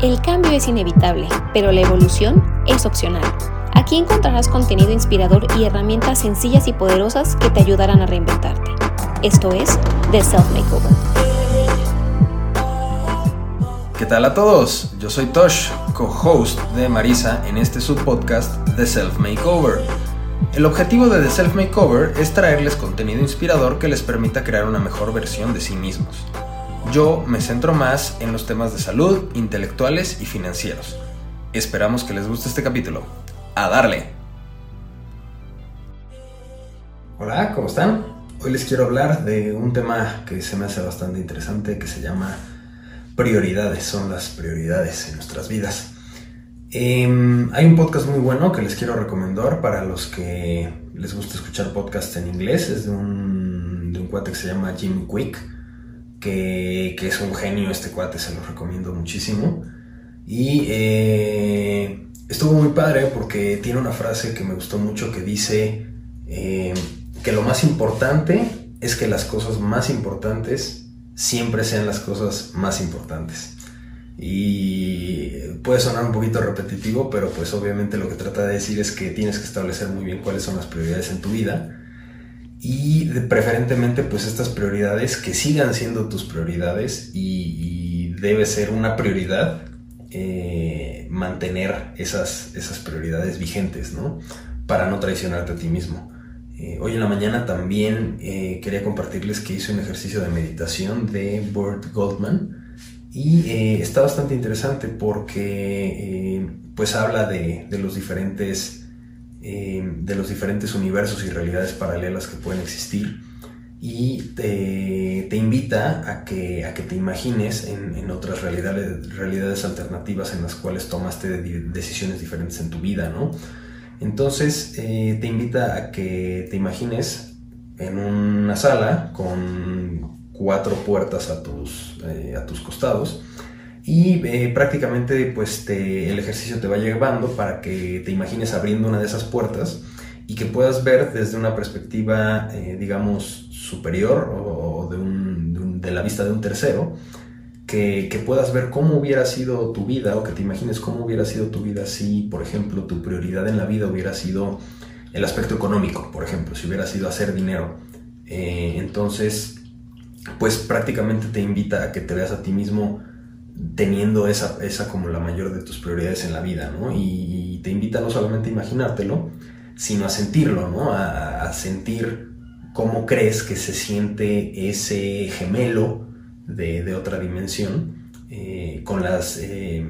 El cambio es inevitable, pero la evolución es opcional. Aquí encontrarás contenido inspirador y herramientas sencillas y poderosas que te ayudarán a reinventarte. Esto es The Self Makeover. ¿Qué tal a todos? Yo soy Tosh, co-host de Marisa en este subpodcast The Self Makeover. El objetivo de The Self Makeover es traerles contenido inspirador que les permita crear una mejor versión de sí mismos. Yo me centro más en los temas de salud, intelectuales y financieros. Esperamos que les guste este capítulo. ¡A darle! Hola, ¿cómo están? Hoy les quiero hablar de un tema que se me hace bastante interesante que se llama prioridades, son las prioridades en nuestras vidas. Em, hay un podcast muy bueno que les quiero recomendar para los que les gusta escuchar podcasts en inglés. Es de un, de un cuate que se llama Jim Quick que, es un genio este cuate, se lo recomiendo muchísimo. Y eh, estuvo muy padre porque tiene una frase que me gustó mucho que dice eh, que lo más importante es que las cosas más importantes siempre sean las cosas más importantes. Y puede sonar un poquito repetitivo, pero pues obviamente lo que trata de decir es que tienes que establecer muy bien cuáles son las prioridades en tu vida y preferentemente pues estas prioridades que sigan siendo tus prioridades y, debe ser una prioridad eh, mantener esas, esas prioridades vigentes, ¿no? Para no traicionarte a ti mismo. Eh, hoy en la mañana también eh, quería compartirles que hice un ejercicio de meditación de Burt Goldman y está bastante interesante porque pues habla de, de los diferentes eh, de los diferentes universos y realidades paralelas que pueden existir y te, invita a que, a que te imagines en, otras realidades, realidades alternativas en las cuales tomaste decisiones diferentes en tu vida, ¿no? Entonces eh, te invita a que te imagines en una sala con cuatro puertas a tus, eh, a tus costados y eh, prácticamente pues el ejercicio te va llevando para que te imagines abriendo una de esas puertas y que puedas ver desde una perspectiva, eh, digamos, superior o, de, la vista de un tercero, que, puedas ver cómo hubiera sido tu vida o que te imagines cómo hubiera sido tu vida si, por ejemplo, tu prioridad en la vida hubiera sido el aspecto económico, por ejemplo, si hubiera sido hacer dinero. Eh, entonces, pues prácticamente te invita a que te veas a ti mismo teniendo esa, esa como la mayor de tus prioridades en la vida, ¿no? Y, te invita no solamente a imaginártelo, sino a sentirlo, ¿no? A, sentir cómo crees que se siente ese gemelo de, otra dimensión, eh, con las, eh,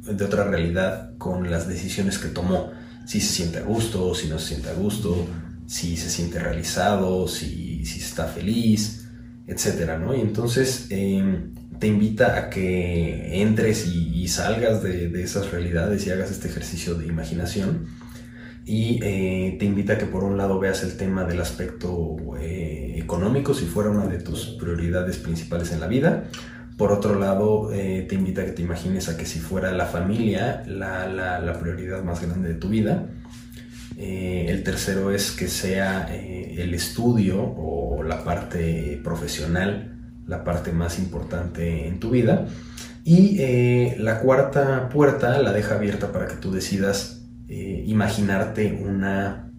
de otra realidad, con las decisiones que tomó. Si se siente a gusto, si no se siente a gusto, si se siente realizado, si, si está feliz, etcétera, ¿no? Y entonces... Eh, te invita a que entres y, salgas de, esas realidades y hagas este ejercicio de imaginación. Y eh, te invita a que por un lado veas el tema del aspecto eh, económico, si fuera una de tus prioridades principales en la vida. Por otro lado, eh, te invita a que te imagines a que si fuera la familia la, la, prioridad más grande de tu vida. El tercero es que sea el estudio o la parte profesional la parte más importante en tu vida. Y eh, la cuarta puerta la deja abierta para que tú decidas eh, imaginarte una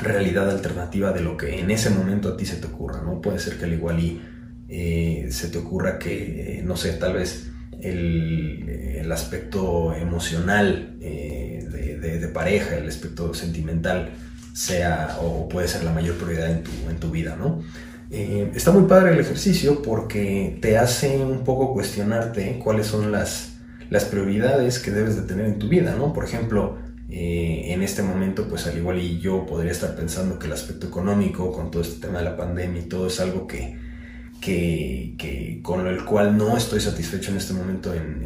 realidad alternativa de lo que en ese momento a ti se te ocurra, ¿no? Puede ser que al igual eh, se te ocurra que, no sé, tal vez el, aspecto emocional de, pareja, el aspecto sentimental sea o puede ser la mayor prioridad en tu, en tu vida, ¿no? Eh, está muy padre el ejercicio porque te hace un poco cuestionarte cuáles son las, las prioridades que debes de tener en tu vida, ¿no? Por ejemplo, eh, en este momento, pues al igual y yo podría estar pensando que el aspecto económico, con todo este tema de la pandemia y todo, es algo que, que, con el cual no estoy satisfecho en este momento en,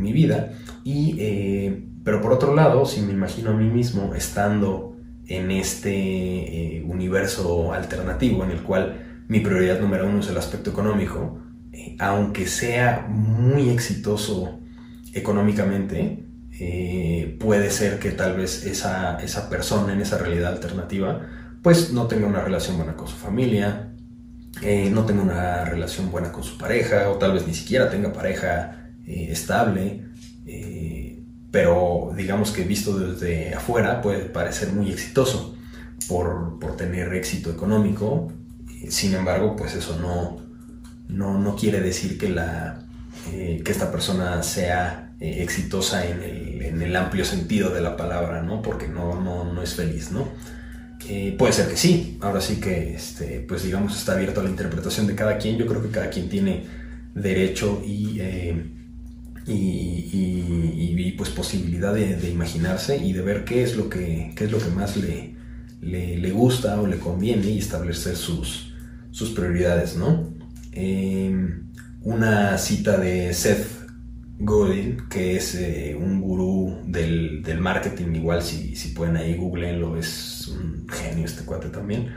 mi vida. Y, eh, pero por otro lado, si me imagino a mí mismo estando en este universo alternativo en el cual mi prioridad número uno es el aspecto económico, eh, aunque sea muy exitoso económicamente, eh, puede ser que tal vez esa, esa persona en esa realidad alternativa pues no tenga una relación buena con su familia, eh, no tenga una relación buena con su pareja, o tal vez ni siquiera tenga pareja estable, eh, pero digamos que visto desde afuera puede parecer muy exitoso por, tener éxito económico. Sin embargo, pues eso no, no, quiere decir que, la, que esta persona sea exitosa en el, en el, amplio sentido de la palabra, ¿no? Porque no, no, no es feliz, ¿no? puede ser que sí, ahora sí que, este, pues digamos, está abierto a la interpretación de cada quien. Yo creo que cada quien tiene derecho y, y, pues posibilidad de, imaginarse y de ver qué es lo que, es lo que más le, le, gusta o le conviene y establecer sus, sus prioridades, ¿no? Em, una cita de Seth Godin, que es eh, un gurú del, marketing, igual si, si pueden ahí googleenlo, es un genio este cuate también.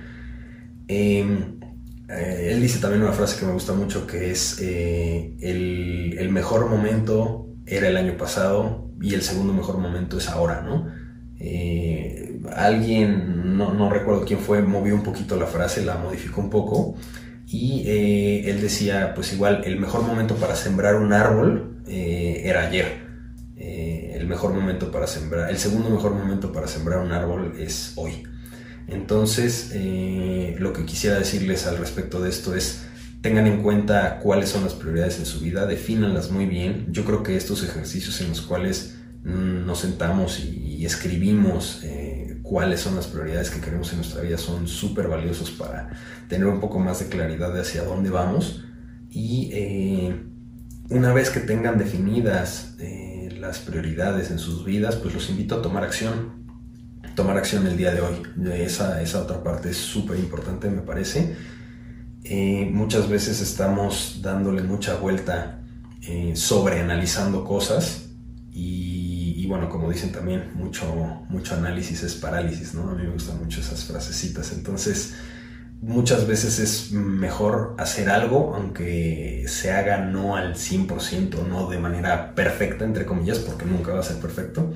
Em, eh, él dice también una frase que me gusta mucho, que es eh, el, mejor momento era el año pasado y el segundo mejor momento es ahora, ¿no? alguien, no, no, recuerdo quién fue, movió un poquito la frase, la modificó un poco y él decía, pues igual, el mejor momento para sembrar un árbol eh, era ayer. Eh, el mejor momento para sembrar, el segundo mejor momento para sembrar un árbol es hoy. Entonces, eh, lo que quisiera decirles al respecto de esto es, tengan en cuenta cuáles son las prioridades en su vida, defínanlas muy bien. Yo creo que estos ejercicios en los cuales nos sentamos y, escribimos cuáles son las prioridades que queremos en nuestra vida son súper valiosos para tener un poco más de claridad de hacia dónde vamos y una vez que tengan definidas eh, las prioridades en sus vidas, pues los invito a tomar acción. Tomar acción el día de hoy. Esa, esa otra parte es súper importante, me parece. Eh, muchas veces estamos dándole mucha vuelta eh, sobre analizando cosas y, y, bueno, como dicen también, mucho, mucho análisis es parálisis, ¿no? A mí me gustan mucho esas frasecitas. Entonces, muchas veces es mejor hacer algo, aunque se haga no al 100%, no de manera perfecta, entre comillas, porque nunca va a ser perfecto,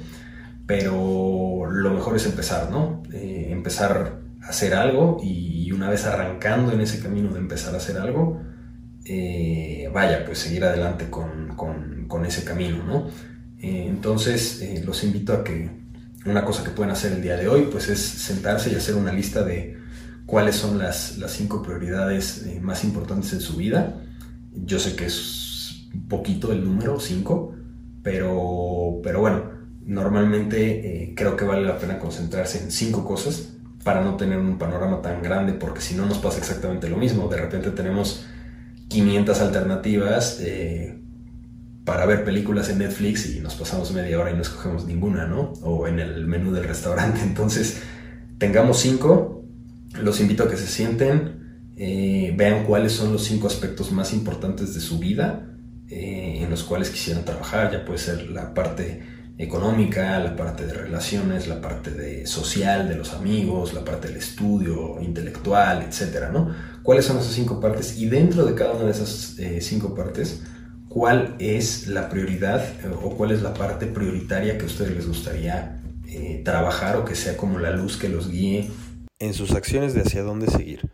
pero lo mejor es empezar, ¿no? Eh, empezar a hacer algo y una vez arrancando en ese camino de empezar a hacer algo, eh, vaya, pues seguir adelante con, ese camino, ¿no? Eh, entonces, los invito a que una cosa que pueden hacer el día de hoy, pues es sentarse y hacer una lista de cuáles son las, cinco prioridades más importantes en su vida. Yo sé que es poquito el número, cinco, pero, pero bueno, normalmente eh, creo que vale la pena concentrarse en cinco cosas para no tener un panorama tan grande, porque si no nos pasa exactamente lo mismo. De repente tenemos 500 alternativas eh, para ver películas en Netflix y nos pasamos media hora y no escogemos ninguna, ¿no? O en el menú del restaurante. Entonces, tengamos cinco los invito a que se sienten, eh, vean cuáles son los cinco aspectos más importantes de su vida en los cuales quisieran trabajar. Ya puede ser la parte económica, la parte de relaciones, la parte de social, de los amigos, la parte del estudio, intelectual, etcétera, ¿no? ¿Cuáles son esas cinco partes? Y dentro de cada una de esas eh, cinco partes, ¿cuál es la prioridad o cuál es la parte prioritaria que a ustedes les gustaría trabajar o que sea como la luz que los guíe en sus acciones de hacia dónde seguir.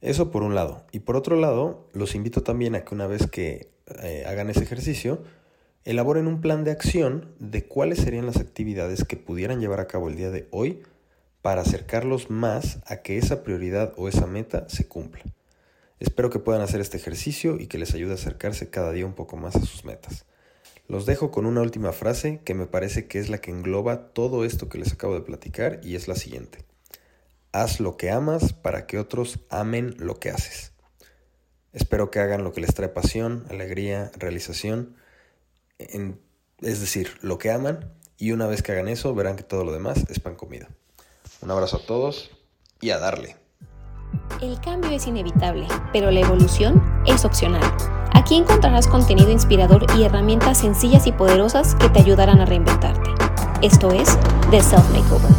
Eso por un lado. Y por otro lado, los invito también a que una vez que eh, hagan ese ejercicio, elaboren un plan de acción de cuáles serían las actividades que pudieran llevar a cabo el día de hoy para acercarlos más a que esa prioridad o esa meta se cumpla. Espero que puedan hacer este ejercicio y que les ayude a acercarse cada día un poco más a sus metas. Los dejo con una última frase que me parece que es la que engloba todo esto que les acabo de platicar y es la siguiente. Haz lo que amas para que otros amen lo que haces. Espero que hagan lo que les trae pasión, alegría, realización, es decir, lo que aman, y una vez que hagan eso verán que todo lo demás es pan comida. Un abrazo a todos y a darle. El cambio es inevitable, pero la evolución es opcional. Aquí encontrarás contenido inspirador y herramientas sencillas y poderosas que te ayudarán a reinventarte. Esto es The Self Makeover.